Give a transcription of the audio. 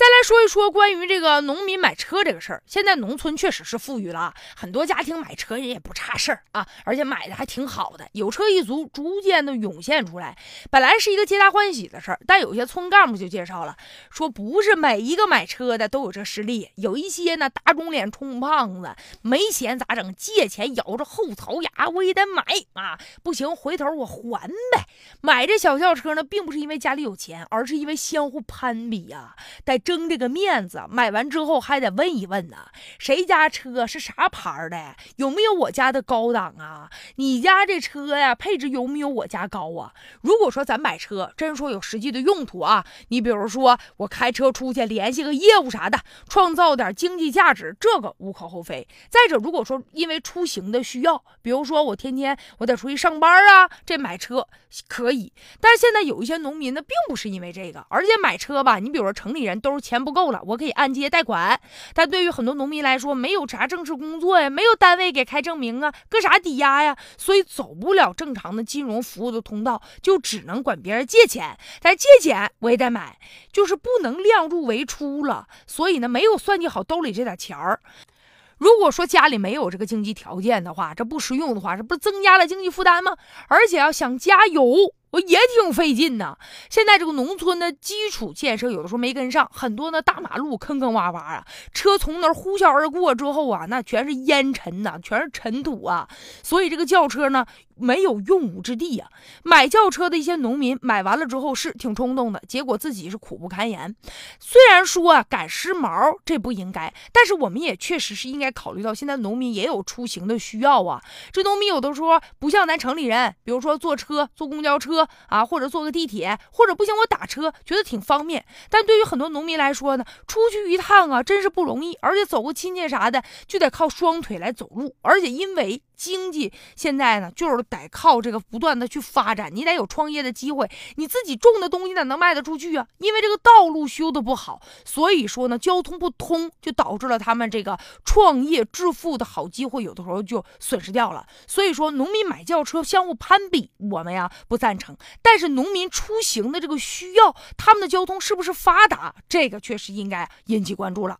再来说一说关于这个农民买车这个事儿。现在农村确实是富裕了，很多家庭买车人也不差事儿啊，而且买的还挺好的，有车一族逐渐的涌现出来。本来是一个皆大欢喜的事儿，但有些村干部就介绍了，说不是每一个买车的都有这实力，有一些呢打肿脸充胖子，没钱咋整？借钱咬着后槽牙，我也得买啊！不行，回头我还呗。买这小轿车呢，并不是因为家里有钱，而是因为相互攀比呀，得争这个面子。买完之后还得问一问呢，谁家车是啥牌的，有没有我家的高档啊？你家这车呀，配置有没有我家高啊？如果说咱买车真说有实际的用途啊，你比如说我开车出去联系个业务啥的，创造点经济价值，这个无可厚非。再者，如果说因为出行的需要，比如说我天天我得出去上班啊，这买车可。以，但是现在有一些农民呢，并不是因为这个，而且买车吧，你比如说城里人都钱不够了，我可以按揭贷款，但对于很多农民来说，没有啥正式工作呀，没有单位给开证明啊，搁啥抵押呀，所以走不了正常的金融服务的通道，就只能管别人借钱，但借钱我也得买，就是不能量入为出了，所以呢，没有算计好兜里这点钱儿。如果说家里没有这个经济条件的话，这不实用的话，这不是增加了经济负担吗？而且要想加油。我也挺费劲呐。现在这个农村的基础建设有的时候没跟上，很多那大马路坑坑洼洼啊，车从那儿呼啸而过之后啊，那全是烟尘呐，全是尘土啊。所以这个轿车呢，没有用武之地呀。买轿车的一些农民买完了之后是挺冲动的，结果自己是苦不堪言。虽然说啊赶时髦这不应该，但是我们也确实是应该考虑到现在农民也有出行的需要啊。这农民有的时候不像咱城里人，比如说坐车、坐公交车。啊，或者坐个地铁，或者不行我打车，觉得挺方便。但对于很多农民来说呢，出去一趟啊，真是不容易，而且走个亲戚啥的，就得靠双腿来走路，而且因为。经济现在呢，就是得靠这个不断的去发展，你得有创业的机会，你自己种的东西哪能卖得出去啊？因为这个道路修的不好，所以说呢，交通不通，就导致了他们这个创业致富的好机会，有的时候就损失掉了。所以说，农民买轿车相互攀比，我们呀不赞成。但是农民出行的这个需要，他们的交通是不是发达，这个确实应该引起关注了。